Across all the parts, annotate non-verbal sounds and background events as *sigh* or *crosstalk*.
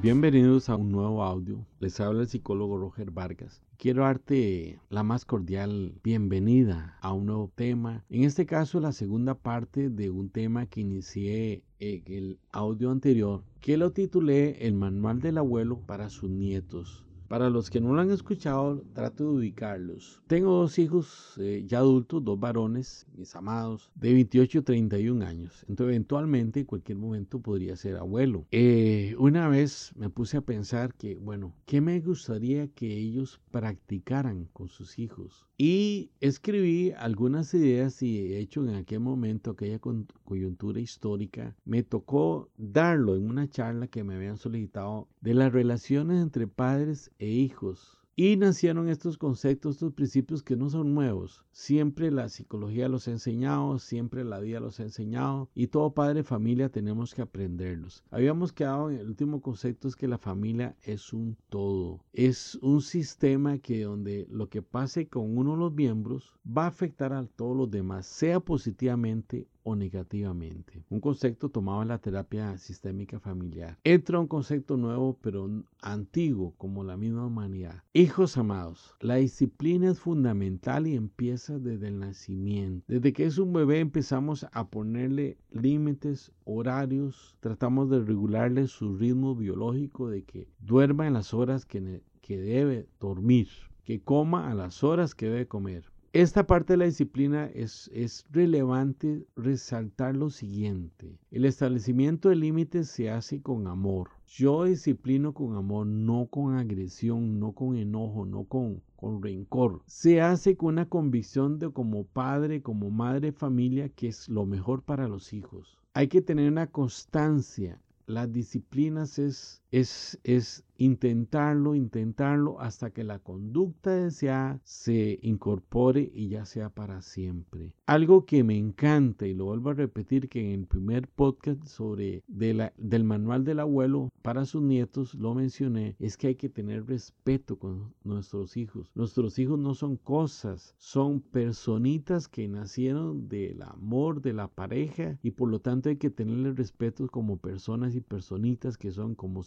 Bienvenidos a un nuevo audio. Les habla el psicólogo Roger Vargas. Quiero darte la más cordial bienvenida a un nuevo tema. En este caso, la segunda parte de un tema que inicié en el audio anterior, que lo titulé El manual del abuelo para sus nietos. Para los que no lo han escuchado, trato de ubicarlos. Tengo dos hijos eh, ya adultos, dos varones, mis amados, de 28 y 31 años. Entonces, eventualmente, en cualquier momento podría ser abuelo. Eh, una vez me puse a pensar que, bueno, ¿qué me gustaría que ellos practicaran con sus hijos? Y escribí algunas ideas y de hecho en aquel momento, aquella coyuntura histórica, me tocó darlo en una charla que me habían solicitado de las relaciones entre padres e hijos. Y nacieron estos conceptos, estos principios que no son nuevos. Siempre la psicología los ha enseñado, siempre la vida los ha enseñado y todo padre de familia tenemos que aprenderlos. Habíamos quedado en el último concepto es que la familia es un todo. Es un sistema que donde lo que pase con uno de los miembros va a afectar a todos los demás, sea positivamente negativamente. Un concepto tomado en la terapia sistémica familiar. Entra un concepto nuevo pero antiguo como la misma humanidad. Hijos amados, la disciplina es fundamental y empieza desde el nacimiento. Desde que es un bebé empezamos a ponerle límites, horarios, tratamos de regularle su ritmo biológico de que duerma en las horas que, que debe dormir, que coma a las horas que debe comer esta parte de la disciplina es, es, relevante resaltar lo siguiente. El establecimiento de límites se hace con amor. Yo disciplino con amor, no con agresión, no con enojo, no con, con rencor. Se hace con una convicción de como padre, como madre familia, que es lo mejor para los hijos. Hay que tener una constancia. Las disciplinas es, es, es intentarlo, intentarlo hasta que la conducta deseada se incorpore y ya sea para siempre. Algo que me encanta y lo vuelvo a repetir que en el primer podcast sobre del manual del abuelo para sus nietos lo mencioné es que hay que tener respeto con nuestros hijos. Nuestros hijos no son cosas, son personitas que nacieron del amor de la pareja y por lo tanto hay que tenerles respeto como personas y personitas que son como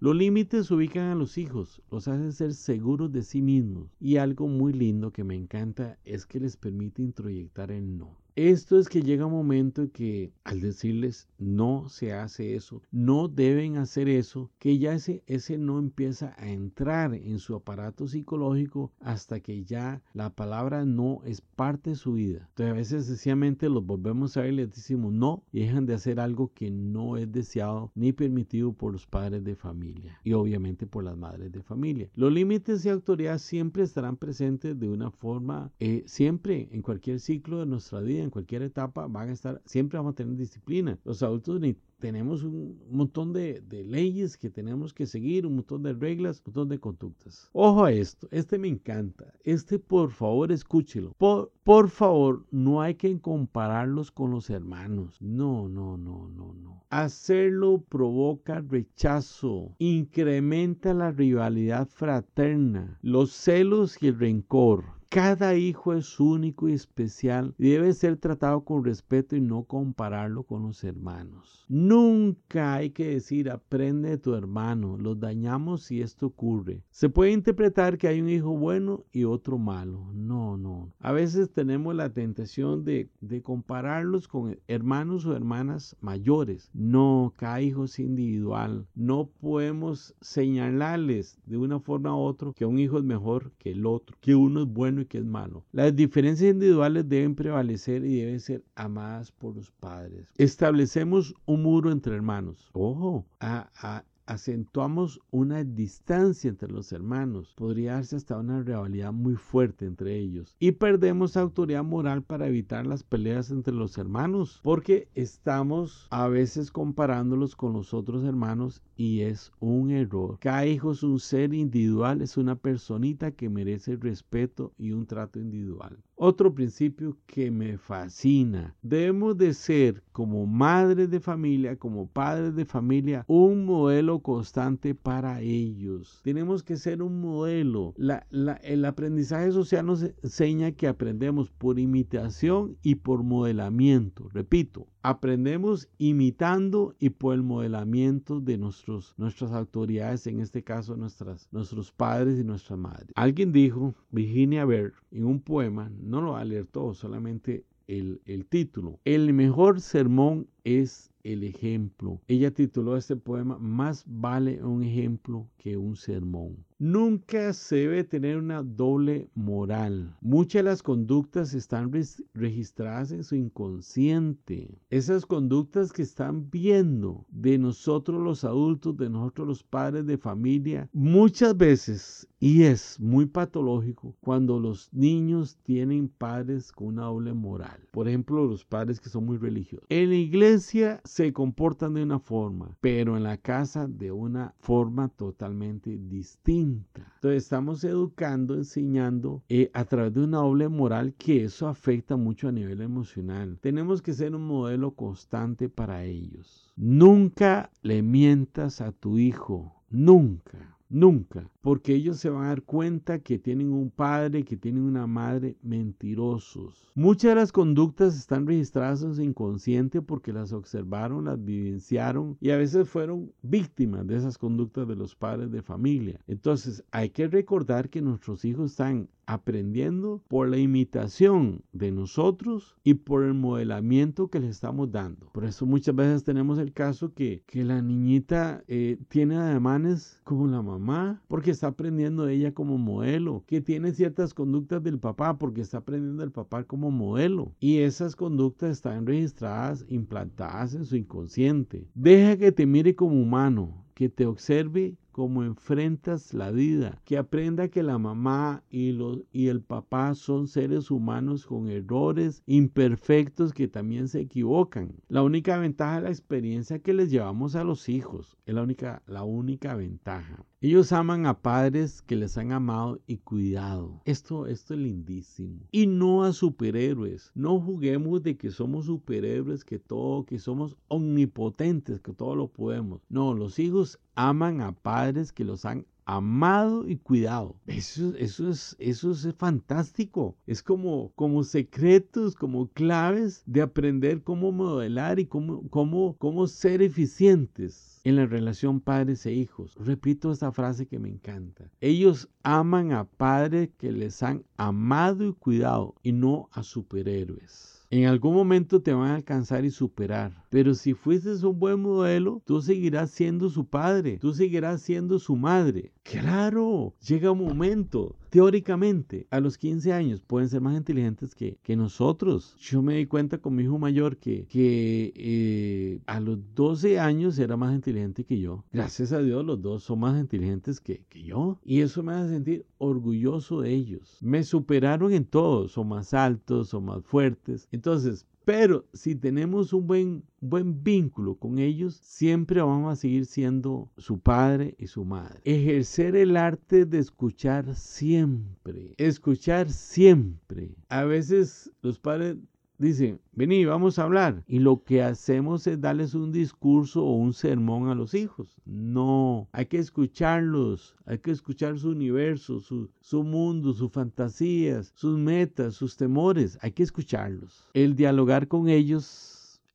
Los límites ubican a los hijos, los hacen ser seguros de sí mismos. Y algo muy lindo que me encanta es que les permite introyectar el no. Esto es que llega un momento que al decirles no se hace eso, no deben hacer eso, que ya ese, ese no empieza a entrar en su aparato psicológico hasta que ya la palabra no es parte de su vida. Entonces a veces sencillamente los volvemos a ver y les decimos no y dejan de hacer algo que no es deseado ni permitido por los padres de familia y obviamente por las madres de familia. Los límites de autoridad siempre estarán presentes de una forma, eh, siempre en cualquier ciclo de nuestra vida en cualquier etapa van a estar, siempre vamos a tener disciplina. Los adultos tenemos un montón de, leyes que tenemos que seguir, un montón de reglas, un montón de conductas. Ojo a esto, este me encanta. Este por favor escúchelo. Por, por favor, no hay que compararlos con los hermanos. No, no, no, no, no. Hacerlo provoca rechazo, incrementa la rivalidad fraterna, los celos y el rencor cada hijo es único y especial y debe ser tratado con respeto y no compararlo con los hermanos. Nunca hay que decir aprende de tu hermano, los dañamos si esto ocurre. Se puede interpretar que hay un hijo bueno y otro malo. No, no. A veces tenemos la tentación de, compararlos con hermanos o hermanas mayores. No, cada hijo es individual. No podemos señalarles de una forma u otra que un hijo es mejor que el otro, que uno es bueno que es malo. Las diferencias individuales deben prevalecer y deben ser amadas por los padres. Establecemos un muro entre hermanos. Ojo, a, a, acentuamos una distancia entre los hermanos, podría darse hasta una rivalidad muy fuerte entre ellos. Y perdemos autoridad moral para evitar las peleas entre los hermanos, porque estamos a veces comparándolos con los otros hermanos y es un error. Cada hijo es un ser individual, es una personita que merece respeto y un trato individual. Otro principio que me fascina, debemos de ser como madres de familia, como padres de familia, un modelo constante para ellos. Tenemos que ser un modelo. el aprendizaje social nos enseña que aprendemos por imitación y por modelamiento. Repito, aprendemos imitando y por el modelamiento de nuestros, nuestras autoridades, en este caso nuestras, nuestros padres y nuestras madres. Alguien dijo, Virginia Bear, en un poema, no lo alertó, solamente el, el título, el mejor sermón es el ejemplo. Ella tituló este poema Más vale un ejemplo que un sermón. Nunca se debe tener una doble moral. Muchas de las conductas están registradas en su inconsciente. Esas conductas que están viendo de nosotros los adultos, de nosotros los padres de familia, muchas veces, y es muy patológico, cuando los niños tienen padres con una doble moral. Por ejemplo, los padres que son muy religiosos. En la iglesia se comportan de una forma, pero en la casa de una forma totalmente distinta. Entonces estamos educando, enseñando eh, a través de una doble moral que eso afecta mucho a nivel emocional. Tenemos que ser un modelo constante para ellos. Nunca le mientas a tu hijo, nunca. Nunca, porque ellos se van a dar cuenta que tienen un padre, que tienen una madre mentirosos. Muchas de las conductas están registradas en su inconsciente porque las observaron, las vivenciaron y a veces fueron víctimas de esas conductas de los padres de familia. Entonces hay que recordar que nuestros hijos están aprendiendo por la imitación de nosotros y por el modelamiento que les estamos dando. Por eso muchas veces tenemos el caso que, que la niñita eh, tiene ademanes como la mamá porque está aprendiendo ella como modelo, que tiene ciertas conductas del papá porque está aprendiendo del papá como modelo y esas conductas están registradas, implantadas en su inconsciente. Deja que te mire como humano, que te observe cómo enfrentas la vida, que aprenda que la mamá y, y el papá son seres humanos con errores imperfectos que también se equivocan. La única ventaja es la experiencia que les llevamos a los hijos, es la única, la única ventaja. Ellos aman a padres que les han amado y cuidado. Esto, esto es lindísimo. Y no a superhéroes. No juguemos de que somos superhéroes, que todo, que somos omnipotentes, que todo lo podemos. No, los hijos aman a padres que los han amado y cuidado. Eso, eso, es, eso es fantástico. Es como, como secretos, como claves de aprender cómo modelar y cómo, cómo, cómo ser eficientes en la relación padres e hijos. Repito esta frase que me encanta. Ellos aman a padres que les han amado y cuidado y no a superhéroes. En algún momento te van a alcanzar y superar. Pero si fuiste un buen modelo, tú seguirás siendo su padre, tú seguirás siendo su madre. Claro, llega un momento. Teóricamente, a los 15 años pueden ser más inteligentes que, que nosotros. Yo me di cuenta con mi hijo mayor que, que eh, a los 12 años era más inteligente que yo. Gracias a Dios, los dos son más inteligentes que, que yo. Y eso me hace sentir orgulloso de ellos. Me superaron en todo. Son más altos, son más fuertes. Entonces, pero si tenemos un buen, buen vínculo con ellos, siempre vamos a seguir siendo su padre y su madre. Ejercer el arte de escuchar siempre. Escuchar siempre. A veces los padres Dice, vení, vamos a hablar. Y lo que hacemos es darles un discurso o un sermón a los hijos. No, hay que escucharlos, hay que escuchar su universo, su, su mundo, sus fantasías, sus metas, sus temores. Hay que escucharlos. El dialogar con ellos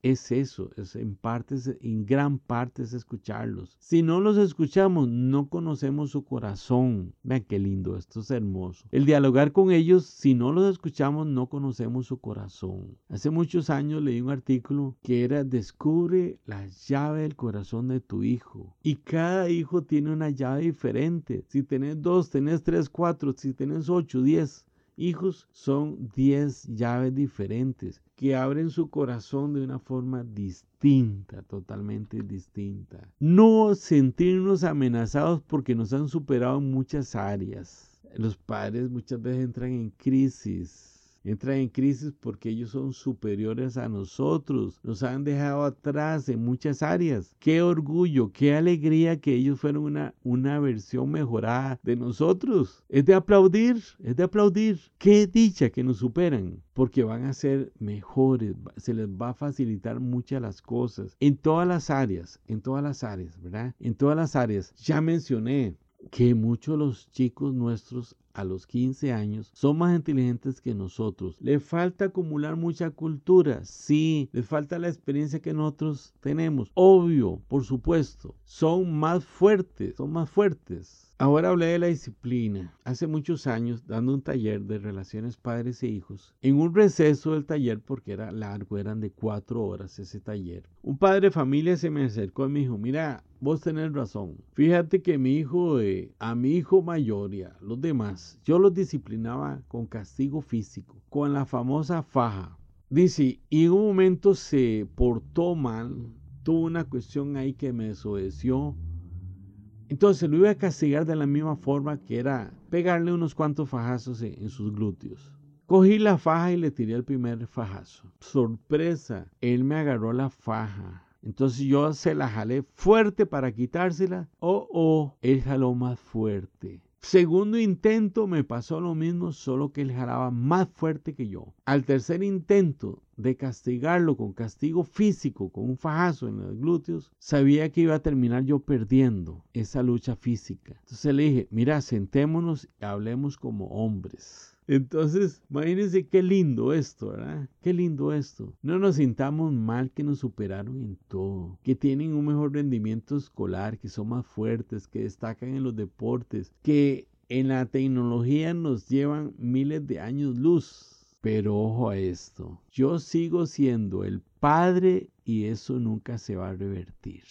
es eso, es en partes, en gran parte es escucharlos. Si no los escuchamos, no conocemos su corazón. Vean qué lindo, esto es hermoso. El dialogar con ellos, si no los escuchamos, no conocemos su corazón. Hace muchos años leí un artículo que era Descubre la llave del corazón de tu hijo. Y cada hijo tiene una llave diferente. Si tenés dos, tenés tres, cuatro, si tenés ocho, diez hijos son 10 llaves diferentes que abren su corazón de una forma distinta, totalmente distinta. No sentirnos amenazados porque nos han superado en muchas áreas. Los padres muchas veces entran en crisis entran en crisis porque ellos son superiores a nosotros, nos han dejado atrás en muchas áreas. Qué orgullo, qué alegría que ellos fueron una, una versión mejorada de nosotros. Es de aplaudir, es de aplaudir. Qué dicha que nos superan, porque van a ser mejores, se les va a facilitar muchas las cosas en todas las áreas, en todas las áreas, ¿verdad? En todas las áreas. Ya mencioné que muchos de los chicos nuestros a los 15 años son más inteligentes que nosotros. Le falta acumular mucha cultura, sí, les falta la experiencia que nosotros tenemos. Obvio, por supuesto, son más fuertes, son más fuertes. Ahora hablé de la disciplina. Hace muchos años, dando un taller de relaciones padres e hijos, en un receso del taller, porque era largo, eran de cuatro horas ese taller, un padre de familia se me acercó y me dijo, mira, vos tenés razón. Fíjate que mi hijo, eh, a mi hijo mayor y a los demás, yo los disciplinaba con castigo físico, con la famosa faja. Dice, y en un momento se portó mal, tuvo una cuestión ahí que me desobedeció entonces lo iba a castigar de la misma forma que era pegarle unos cuantos fajazos en, sus glúteos. Cogí la faja y le tiré el primer fajazo. Sorpresa, él me agarró la faja. Entonces yo se la jalé fuerte para quitársela. Oh, oh, él jaló más fuerte. Segundo intento me pasó lo mismo, solo que él jalaba más fuerte que yo. Al tercer intento de castigarlo con castigo físico, con un fajazo en los glúteos, sabía que iba a terminar yo perdiendo esa lucha física. Entonces le dije, mira, sentémonos y hablemos como hombres. Entonces, imagínense qué lindo esto, ¿verdad? Qué lindo esto. No nos sintamos mal que nos superaron en todo, que tienen un mejor rendimiento escolar, que son más fuertes, que destacan en los deportes, que en la tecnología nos llevan miles de años luz. Pero ojo a esto, yo sigo siendo el padre y eso nunca se va a revertir.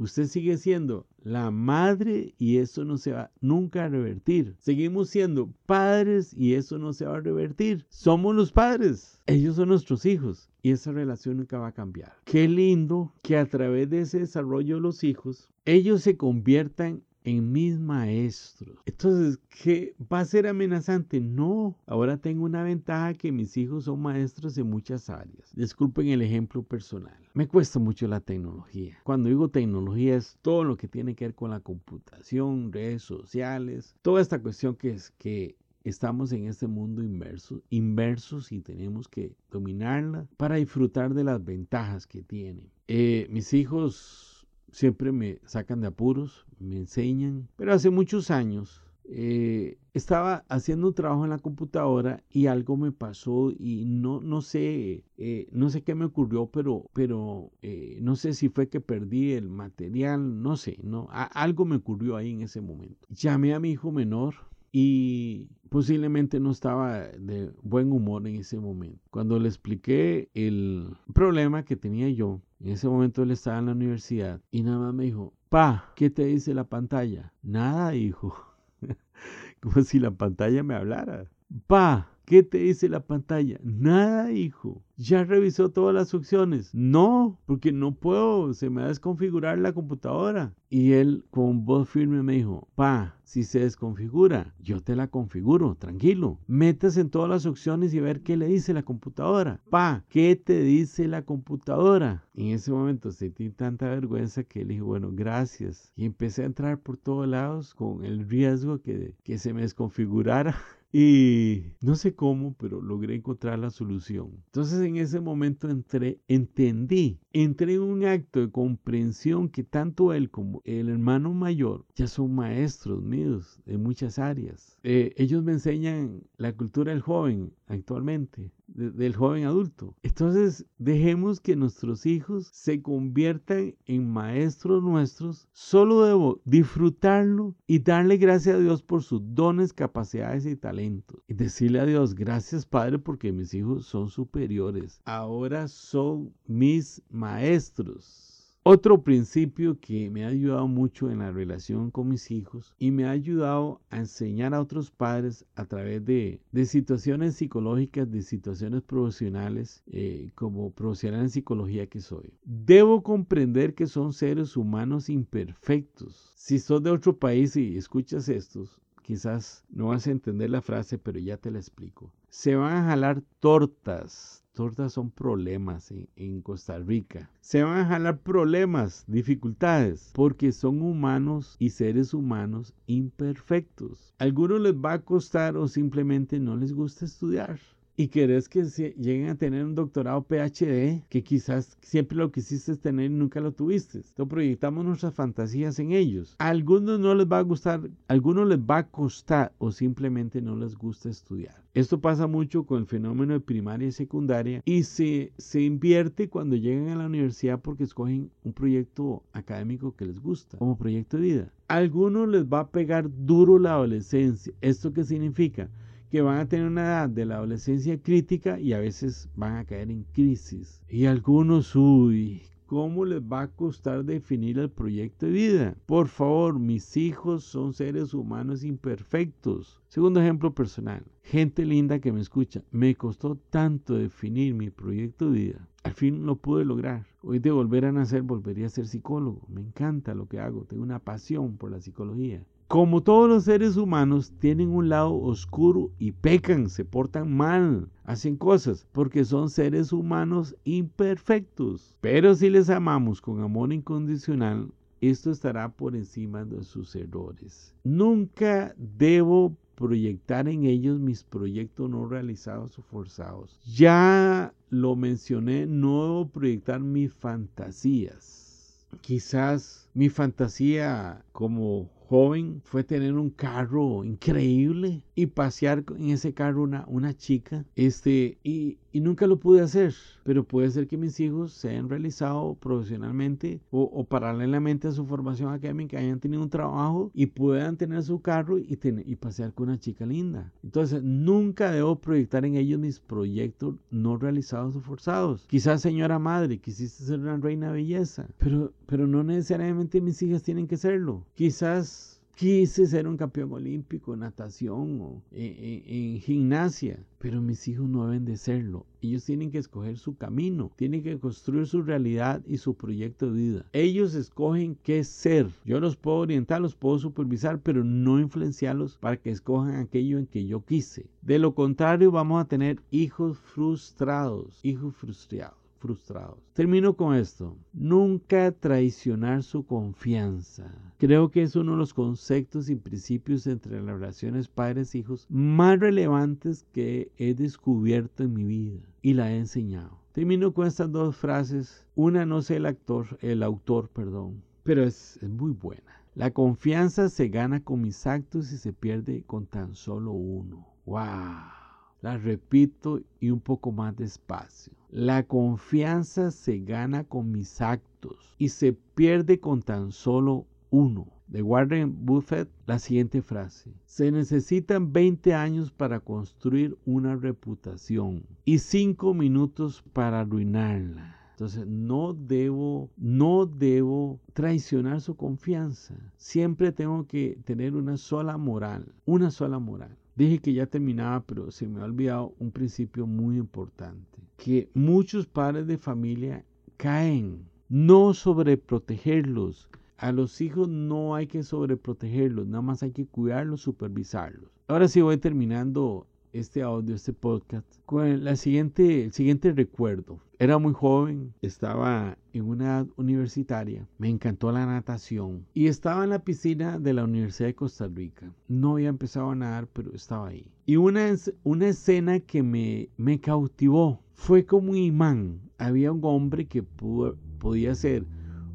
Usted sigue siendo la madre y eso no se va nunca a revertir. Seguimos siendo padres y eso no se va a revertir. Somos los padres. Ellos son nuestros hijos y esa relación nunca va a cambiar. Qué lindo que a través de ese desarrollo de los hijos, ellos se conviertan en mis maestros. Entonces, ¿qué va a ser amenazante? No, ahora tengo una ventaja que mis hijos son maestros en muchas áreas. Disculpen el ejemplo personal. Me cuesta mucho la tecnología. Cuando digo tecnología es todo lo que tiene que ver con la computación, redes sociales, toda esta cuestión que es que estamos en este mundo inverso, inversos y tenemos que dominarla para disfrutar de las ventajas que tiene. Eh, mis hijos siempre me sacan de apuros, me enseñan, pero hace muchos años eh, estaba haciendo un trabajo en la computadora y algo me pasó y no, no sé, eh, no sé qué me ocurrió, pero, pero eh, no sé si fue que perdí el material, no sé, no, algo me ocurrió ahí en ese momento. Llamé a mi hijo menor y posiblemente no estaba de buen humor en ese momento. Cuando le expliqué el problema que tenía yo, en ese momento él estaba en la universidad y nada más me dijo, pa, ¿qué te dice la pantalla? Nada, hijo. *laughs* Como si la pantalla me hablara. Pa, ¿qué te dice la pantalla? Nada, hijo. ¿Ya revisó todas las opciones? No, porque no puedo, se me va a desconfigurar la computadora. Y él con voz firme me dijo, pa, si se desconfigura, yo te la configuro, tranquilo. Metas en todas las opciones y ver qué le dice la computadora. Pa, ¿qué te dice la computadora? en ese momento sentí tanta vergüenza que le dije, bueno, gracias. Y empecé a entrar por todos lados con el riesgo que, que se me desconfigurara. *laughs* Y no sé cómo, pero logré encontrar la solución. Entonces en ese momento entré, entendí, entré en un acto de comprensión que tanto él como el hermano mayor ya son maestros míos en muchas áreas. Eh, ellos me enseñan la cultura del joven actualmente, del joven adulto. Entonces dejemos que nuestros hijos se conviertan en maestros nuestros. Solo debo disfrutarlo y darle gracias a Dios por sus dones, capacidades y talentos. Y decirle a Dios, gracias Padre porque mis hijos son superiores. Ahora son mis maestros. Otro principio que me ha ayudado mucho en la relación con mis hijos y me ha ayudado a enseñar a otros padres a través de, situaciones psicológicas, de situaciones profesionales, eh, como profesional en psicología que soy. Debo comprender que son seres humanos imperfectos. Si sos de otro país y escuchas estos, quizás no vas a entender la frase, pero ya te la explico. Se van a jalar tortas. Tortas son problemas en, Costa Rica. Se van a jalar problemas, dificultades, porque son humanos y seres humanos imperfectos. A algunos les va a costar o simplemente no les gusta estudiar y querés que lleguen a tener un doctorado PhD que quizás siempre lo quisiste tener y nunca lo tuviste. Entonces proyectamos nuestras fantasías en ellos. A algunos no les va a gustar, a algunos les va a costar o simplemente no les gusta estudiar. Esto pasa mucho con el fenómeno de primaria y secundaria y se, invierte cuando llegan a la universidad porque escogen un proyecto académico que les gusta, como proyecto de vida. A algunos les va a pegar duro la adolescencia. ¿Esto qué significa? Que van a tener una edad de la adolescencia crítica y a veces van a caer en crisis. Y algunos, uy, ¿cómo les va a costar definir el proyecto de vida? Por favor, mis hijos son seres humanos imperfectos. Segundo ejemplo personal, gente linda que me escucha, me costó tanto definir mi proyecto de vida. Al fin lo pude lograr. Hoy de volver a nacer volvería a ser psicólogo. Me encanta lo que hago, tengo una pasión por la psicología. Como todos los seres humanos, tienen un lado oscuro y pecan, se portan mal, hacen cosas, porque son seres humanos imperfectos. Pero si les amamos con amor incondicional, esto estará por encima de sus errores. Nunca debo proyectar en ellos mis proyectos no realizados o forzados. Ya lo mencioné, no debo proyectar mis fantasías. Quizás mi fantasía como joven fue tener un carro increíble y pasear en ese carro una, una chica. Este, y, y nunca lo pude hacer, pero puede ser que mis hijos se hayan realizado profesionalmente o, o paralelamente a su formación académica, hayan tenido un trabajo y puedan tener su carro y, tener, y pasear con una chica linda. Entonces, nunca debo proyectar en ellos mis proyectos no realizados o forzados. Quizás, señora madre, quisiste ser una reina belleza, pero, pero no necesariamente mis hijas tienen que serlo. Quizás quise ser un campeón olímpico en natación o en, gimnasia, pero mis hijos no deben de serlo. Ellos tienen que escoger su camino, tienen que construir su realidad y su proyecto de vida. Ellos escogen qué ser. Yo los puedo orientar, los puedo supervisar, pero no influenciarlos para que escojan aquello en que yo quise. De lo contrario, vamos a tener hijos frustrados, hijos frustrados frustrados. Termino con esto. Nunca traicionar su confianza. Creo que es uno de los conceptos y principios entre las relaciones padres-hijos más relevantes que he descubierto en mi vida y la he enseñado. Termino con estas dos frases. Una no sé el actor, el autor, perdón, pero es, es muy buena. La confianza se gana con mis actos y se pierde con tan solo uno. ¡Wow! La repito y un poco más despacio. La confianza se gana con mis actos y se pierde con tan solo uno. De Warren Buffett, la siguiente frase. Se necesitan 20 años para construir una reputación y 5 minutos para arruinarla. Entonces, no debo, no debo traicionar su confianza. Siempre tengo que tener una sola moral, una sola moral. Dije que ya terminaba, pero se me ha olvidado un principio muy importante, que muchos padres de familia caen, no sobreprotegerlos. A los hijos no hay que sobreprotegerlos, nada más hay que cuidarlos, supervisarlos. Ahora sí voy terminando este audio, este podcast, con la siguiente, el siguiente recuerdo. Era muy joven, estaba en una edad universitaria, me encantó la natación y estaba en la piscina de la Universidad de Costa Rica. No había empezado a nadar, pero estaba ahí. Y una, una escena que me, me cautivó fue como un imán. Había un hombre que podía ser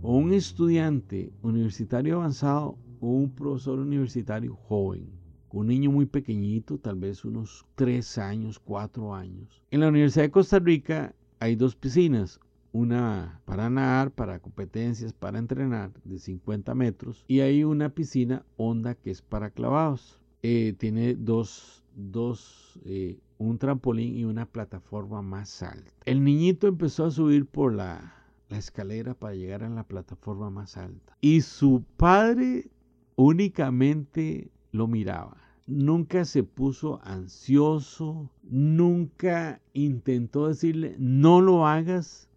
o un estudiante universitario avanzado o un profesor universitario joven un niño muy pequeñito, tal vez unos 3 años, 4 años. En la Universidad de Costa Rica hay dos piscinas, una para nadar, para competencias, para entrenar de 50 metros y hay una piscina honda que es para clavados. Eh, tiene dos, dos eh, un trampolín y una plataforma más alta. El niñito empezó a subir por la, la escalera para llegar a la plataforma más alta y su padre únicamente lo miraba nunca se puso ansioso, nunca intentó decirle no lo hagas,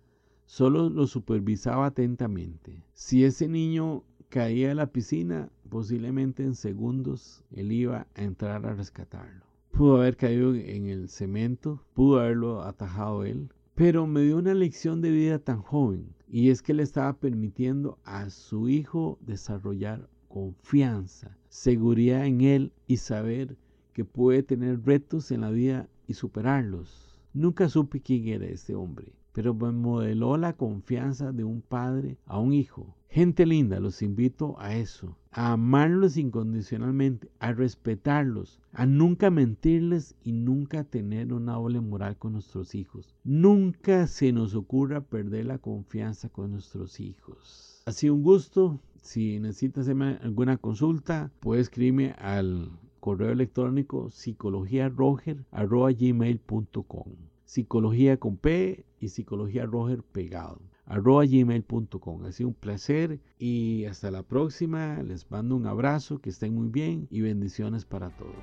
solo lo supervisaba atentamente. Si ese niño caía a la piscina, posiblemente en segundos él iba a entrar a rescatarlo. pudo haber caído en el cemento, pudo haberlo atajado él, pero me dio una lección de vida tan joven y es que le estaba permitiendo a su hijo desarrollar confianza, seguridad en él y saber que puede tener retos en la vida y superarlos. Nunca supe quién era este hombre, pero me modeló la confianza de un padre a un hijo. Gente linda, los invito a eso, a amarlos incondicionalmente, a respetarlos, a nunca mentirles y nunca tener una doble moral con nuestros hijos. Nunca se nos ocurra perder la confianza con nuestros hijos. Ha sido un gusto. Si necesitas alguna consulta, puedes escribirme al correo electrónico psicologiaroger.gmail.com Psicología con P y Psicología Roger pegado arroba gmail.com. Ha sido un placer y hasta la próxima. Les mando un abrazo, que estén muy bien y bendiciones para todos.